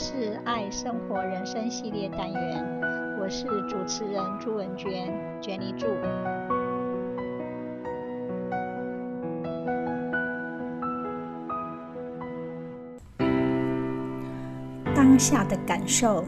是爱生活人生系列单元，我是主持人朱文娟娟妮助。当下的感受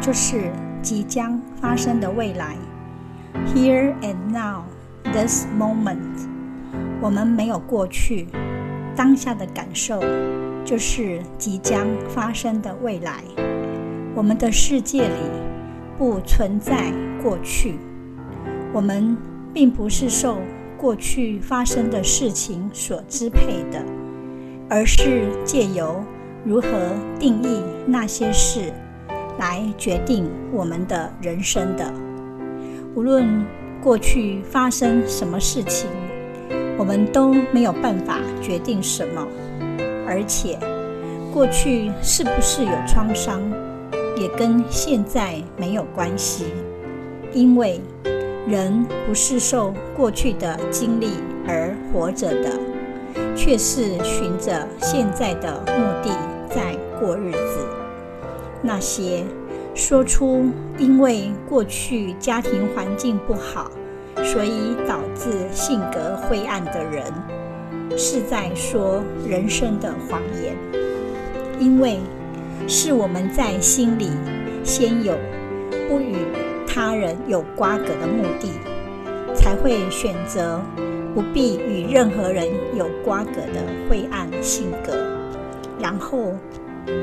就是即将发生的未来，Here and now, this moment。我们没有过去，当下的感受就是即将发生的未来。我们的世界里不存在过去，我们并不是受过去发生的事情所支配的，而是借由如何定义那些事来决定我们的人生的。无论过去发生什么事情。我们都没有办法决定什么，而且过去是不是有创伤，也跟现在没有关系，因为人不是受过去的经历而活着的，却是循着现在的目的在过日子。那些说出因为过去家庭环境不好，所以导致性格灰暗的人，是在说人生的谎言，因为是我们在心里先有不与他人有瓜葛的目的，才会选择不必与任何人有瓜葛的灰暗性格，然后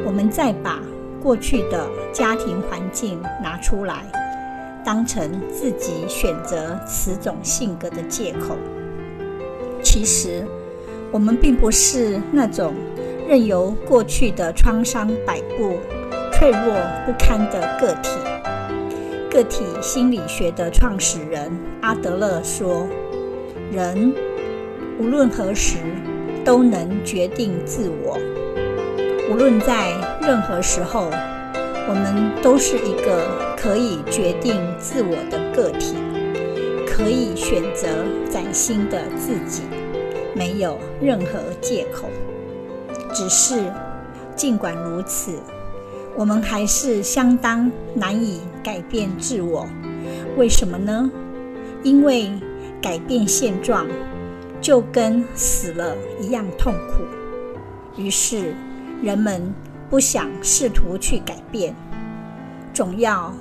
我们再把过去的家庭环境拿出来。当成自己选择此种性格的借口，其实我们并不是那种任由过去的创伤摆布、脆弱不堪的个体。个体心理学的创始人阿德勒说：“人无论何时都能决定自我，无论在任何时候。”我们都是一个可以决定自我的个体，可以选择崭新的自己，没有任何借口。只是，尽管如此，我们还是相当难以改变自我。为什么呢？因为改变现状就跟死了一样痛苦。于是，人们。不想试图去改变，总要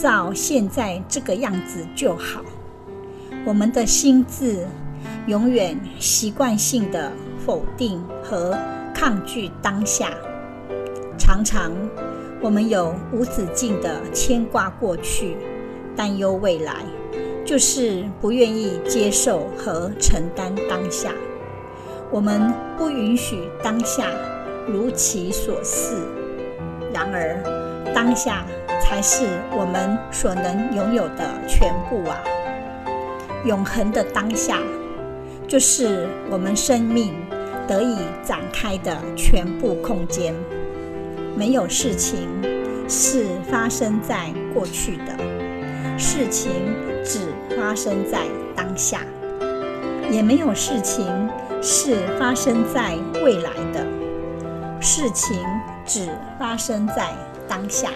照现在这个样子就好。我们的心智永远习惯性的否定和抗拒当下，常常我们有无止境的牵挂过去，担忧未来，就是不愿意接受和承担当下。我们不允许当下。如其所是，然而当下才是我们所能拥有的全部啊！永恒的当下，就是我们生命得以展开的全部空间。没有事情是发生在过去的，事情只发生在当下；也没有事情是发生在未来的。事情只发生在当下，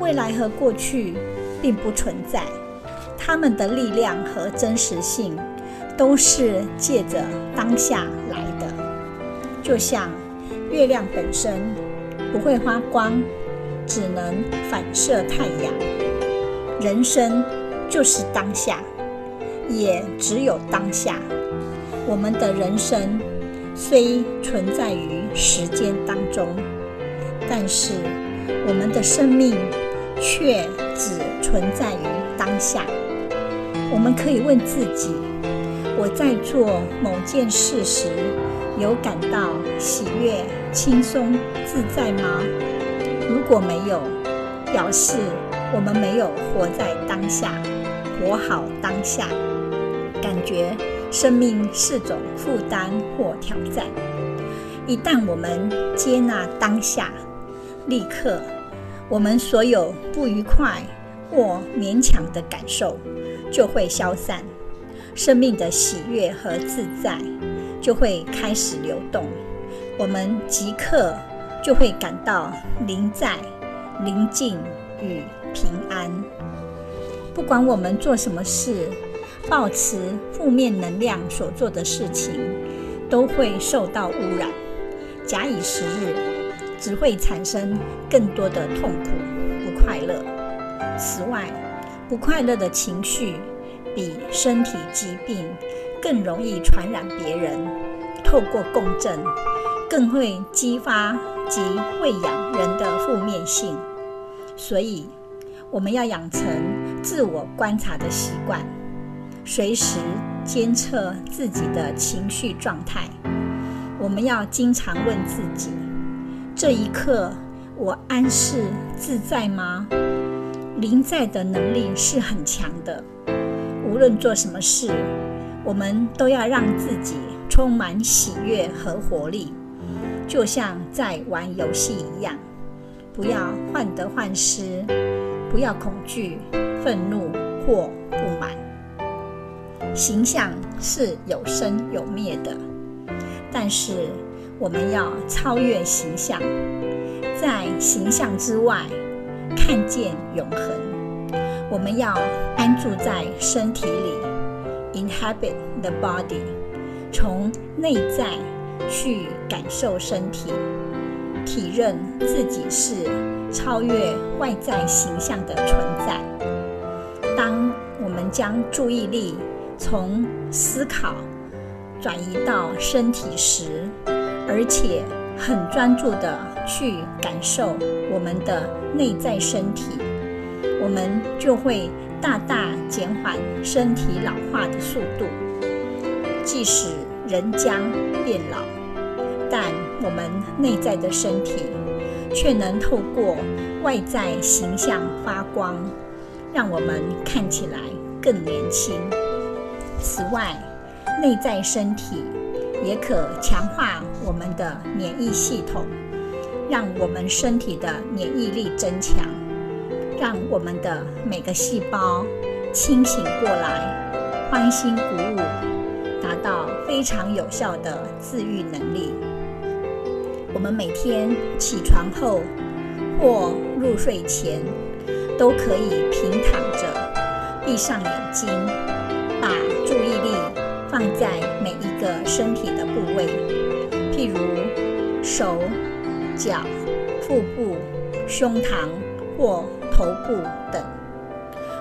未来和过去并不存在，它们的力量和真实性都是借着当下来的。就像月亮本身不会发光，只能反射太阳。人生就是当下，也只有当下。我们的人生。虽存在于时间当中，但是我们的生命却只存在于当下。我们可以问自己：我在做某件事时，有感到喜悦、轻松、自在吗？如果没有，表示我们没有活在当下，活好当下，感觉。生命是种负担或挑战。一旦我们接纳当下，立刻，我们所有不愉快或勉强的感受就会消散，生命的喜悦和自在就会开始流动。我们即刻就会感到临在、宁静与平安。不管我们做什么事，抱持负面能量所做的事情，都会受到污染。假以时日，只会产生更多的痛苦、不快乐。此外，不快乐的情绪比身体疾病更容易传染别人。透过共振，更会激发及喂养人的负面性。所以，我们要养成自我观察的习惯，随时监测自己的情绪状态。我们要经常问自己：这一刻我安适自在吗？临在的能力是很强的。无论做什么事，我们都要让自己充满喜悦和活力，就像在玩游戏一样。不要患得患失，不要恐惧、愤怒或不满。形象是有生有灭的，但是我们要超越形象，在形象之外看见永恒。我们要安住在身体里，inhabit the body，从内在去感受身体。体认自己是超越外在形象的存在。当我们将注意力从思考转移到身体时，而且很专注地去感受我们的内在身体，我们就会大大减缓身体老化的速度。即使人将变老。但我们内在的身体却能透过外在形象发光，让我们看起来更年轻。此外，内在身体也可强化我们的免疫系统，让我们身体的免疫力增强，让我们的每个细胞清醒过来，欢欣鼓舞，达到非常有效的自愈能力。我们每天起床后或入睡前，都可以平躺着，闭上眼睛，把注意力放在每一个身体的部位，譬如手、脚、腹部、胸膛或头部等。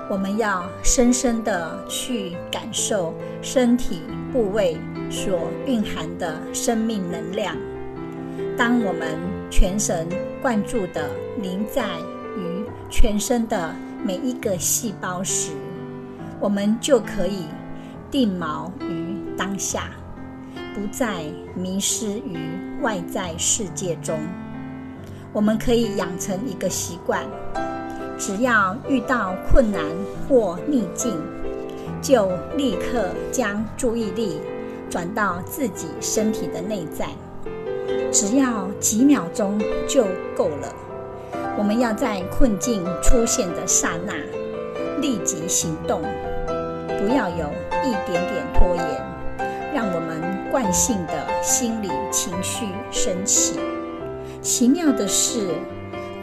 我们要深深的去感受身体部位所蕴含的生命能量。当我们全神贯注地凝在于全身的每一个细胞时，我们就可以定锚于当下，不再迷失于外在世界中。我们可以养成一个习惯：只要遇到困难或逆境，就立刻将注意力转到自己身体的内在。只要几秒钟就够了。我们要在困境出现的刹那立即行动，不要有一点点拖延，让我们惯性的心理情绪升起。奇妙的是，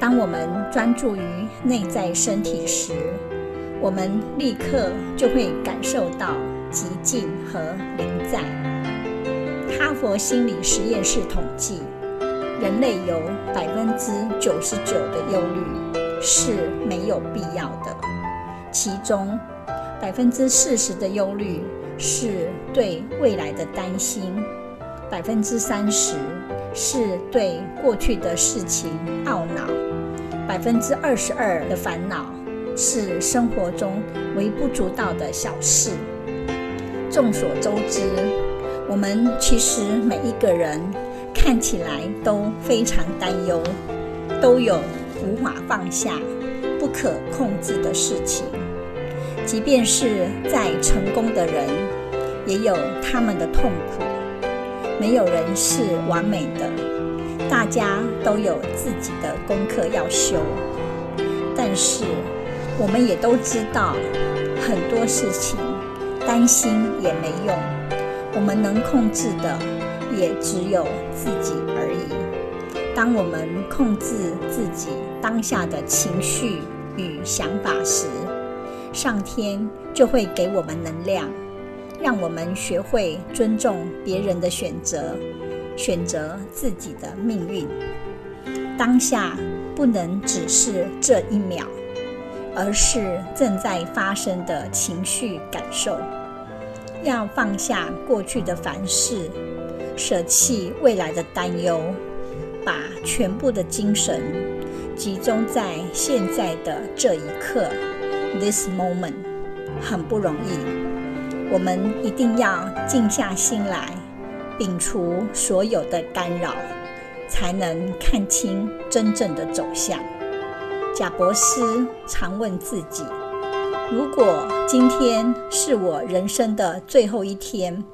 当我们专注于内在身体时，我们立刻就会感受到极静和临在。哈佛心理实验室统计，人类有百分之九十九的忧虑是没有必要的，其中百分之四十的忧虑是对未来的担心，百分之三十是对过去的事情懊恼，百分之二十二的烦恼是生活中微不足道的小事。众所周知。我们其实每一个人看起来都非常担忧，都有无法放下、不可控制的事情。即便是再成功的人，也有他们的痛苦。没有人是完美的，大家都有自己的功课要修。但是，我们也都知道，很多事情担心也没用。我们能控制的也只有自己而已。当我们控制自己当下的情绪与想法时，上天就会给我们能量，让我们学会尊重别人的选择，选择自己的命运。当下不能只是这一秒，而是正在发生的情绪感受。要放下过去的烦事，舍弃未来的担忧，把全部的精神集中在现在的这一刻。This moment 很不容易，我们一定要静下心来，摒除所有的干扰，才能看清真正的走向。贾伯斯常问自己：如果今天是我人生的最后一天，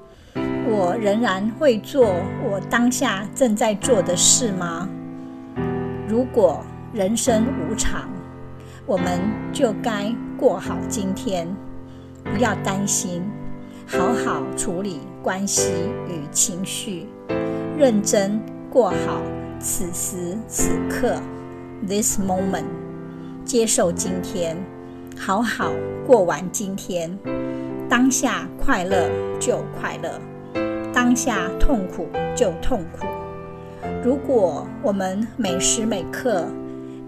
我仍然会做我当下正在做的事吗？如果人生无常，我们就该过好今天，不要担心，好好处理关系与情绪，认真过好此时此刻，this moment，接受今天，好好过完今天。当下快乐就快乐，当下痛苦就痛苦。如果我们每时每刻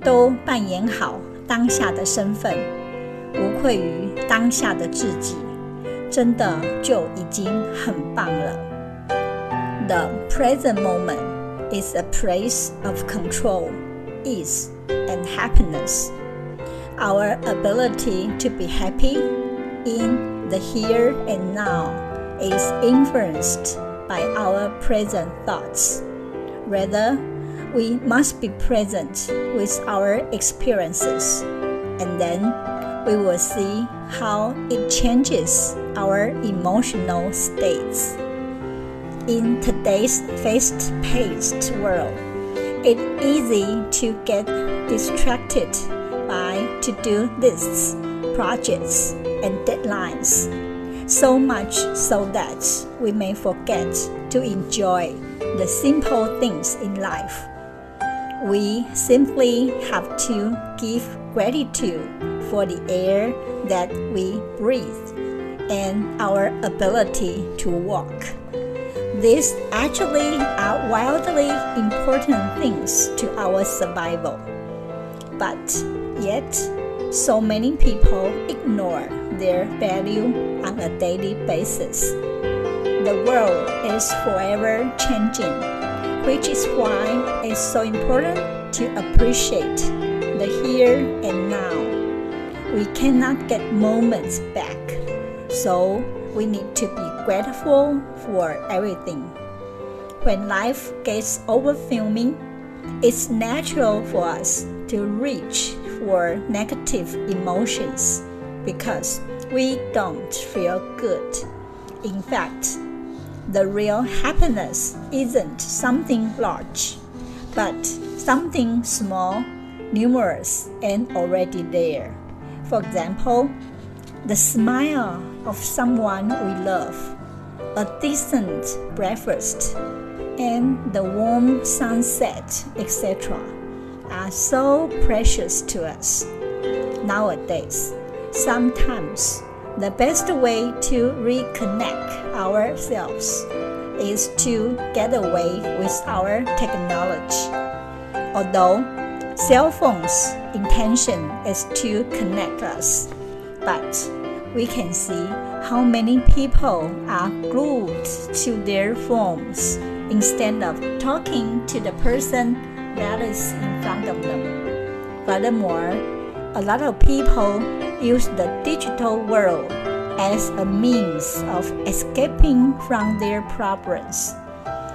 都扮演好当下的身份，无愧于当下的自己，真的就已经很棒了。The present moment is a place of control, ease, and happiness. Our ability to be happy in the here and now is influenced by our present thoughts. Rather, we must be present with our experiences, and then we will see how it changes our emotional states. In today's fast-paced world, it's easy to get distracted by to-do lists, projects, and deadlines, so much so that we may forget to enjoy the simple things in life. We simply have to give gratitude for the air that we breathe and our ability to walk. These actually are wildly important things to our survival. But yet, so many people ignore their value on a daily basis. The world is forever changing, which is why it's so important to appreciate the here and now. We cannot get moments back, so we need to be grateful for everything. When life gets overwhelming, it's natural for us to reach for negative emotions because we don't feel good. In fact, the real happiness isn't something large, but something small, numerous, and already there. For example, the smile of someone we love, a decent breakfast, and the warm sunset, etc are so precious to us. Nowadays, sometimes the best way to reconnect ourselves is to get away with our technology. Although cell phones' intention is to connect us, but we can see how many people are glued to their phones instead of talking to the person that is in front of them. Furthermore, a lot of people use the digital world as a means of escaping from their problems,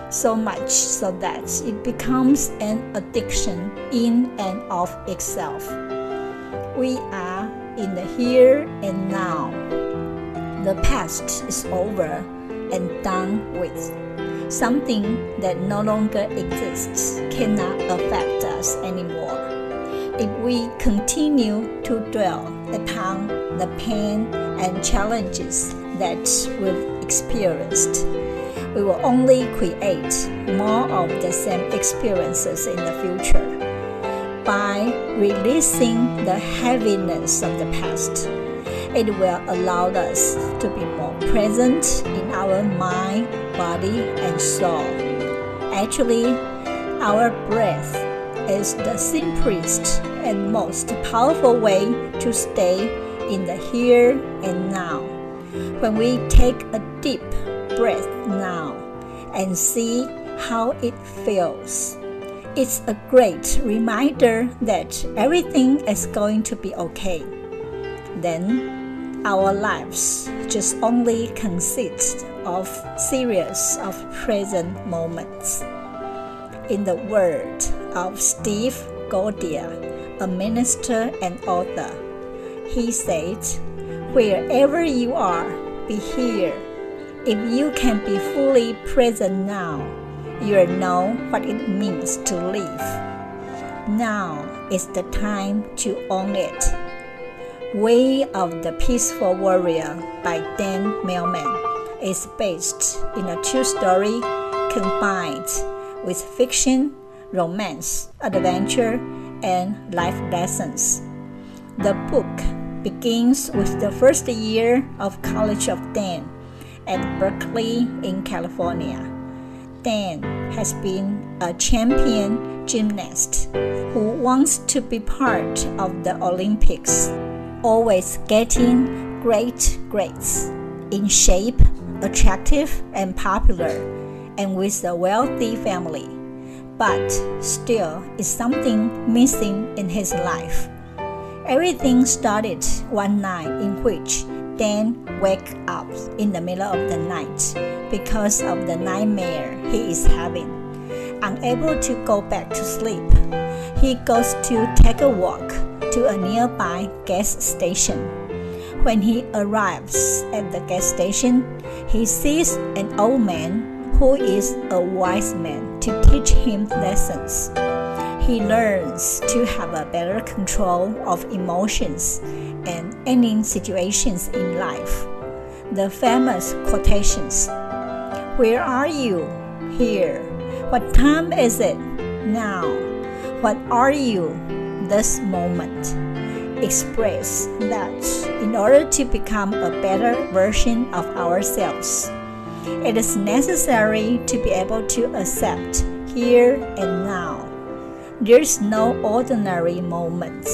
so much so that it becomes an addiction in and of itself. We are in the here and now. The past is over and done with. Something that no longer exists cannot affect us anymore. If we continue to dwell upon the pain and challenges that we've experienced, we will only create more of the same experiences in the future. By releasing the heaviness of the past, it will allow us to be more present in our mind, body, and soul. Actually, our breath is the simplest and most powerful way to stay in the here and now. When we take a deep breath now and see how it feels, it's a great reminder that everything is going to be okay. Then our lives just only consist of series of present moments. In the word of Steve Gaudier, a minister and author, he said, Wherever you are, be here. If you can be fully present now, you'll know what it means to live. Now is the time to own it. Way of the Peaceful Warrior by Dan Millman is based in a true story combined with fiction, romance, adventure, and life lessons. The book begins with the first year of College of Dan at Berkeley in California. Dan has been a champion gymnast who wants to be part of the Olympics, always getting great grades, in shape, attractive, and popular and with a wealthy family, but still is something missing in his life. Everything started one night in which Dan wakes up in the middle of the night because of the nightmare he is having. Unable to go back to sleep, he goes to take a walk to a nearby gas station. When he arrives at the gas station, he sees an old man who is a wise man to teach him lessons. He learns to have a better control of emotions and ending situations in life. The famous quotations Where are you? Here. What time is it? Now. What are you? This moment. Express that in order to become a better version of ourselves it is necessary to be able to accept here and now. There's no ordinary moments.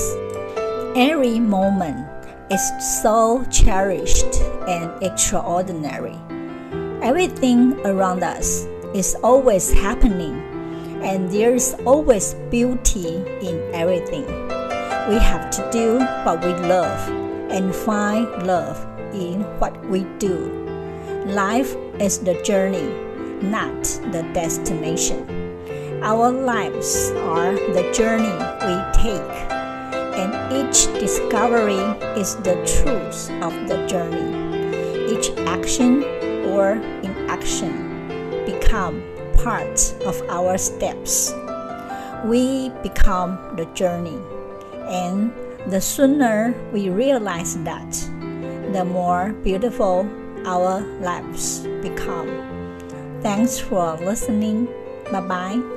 Every moment is so cherished and extraordinary. Everything around us is always happening, and there's always beauty in everything. We have to do what we love and find love in what we do. Life is the journey, not the destination. Our lives are the journey we take, and each discovery is the truth of the journey. Each action or inaction become part of our steps. We become the journey, and the sooner we realize that, the more beautiful our lives become. Thanks for listening. Bye bye.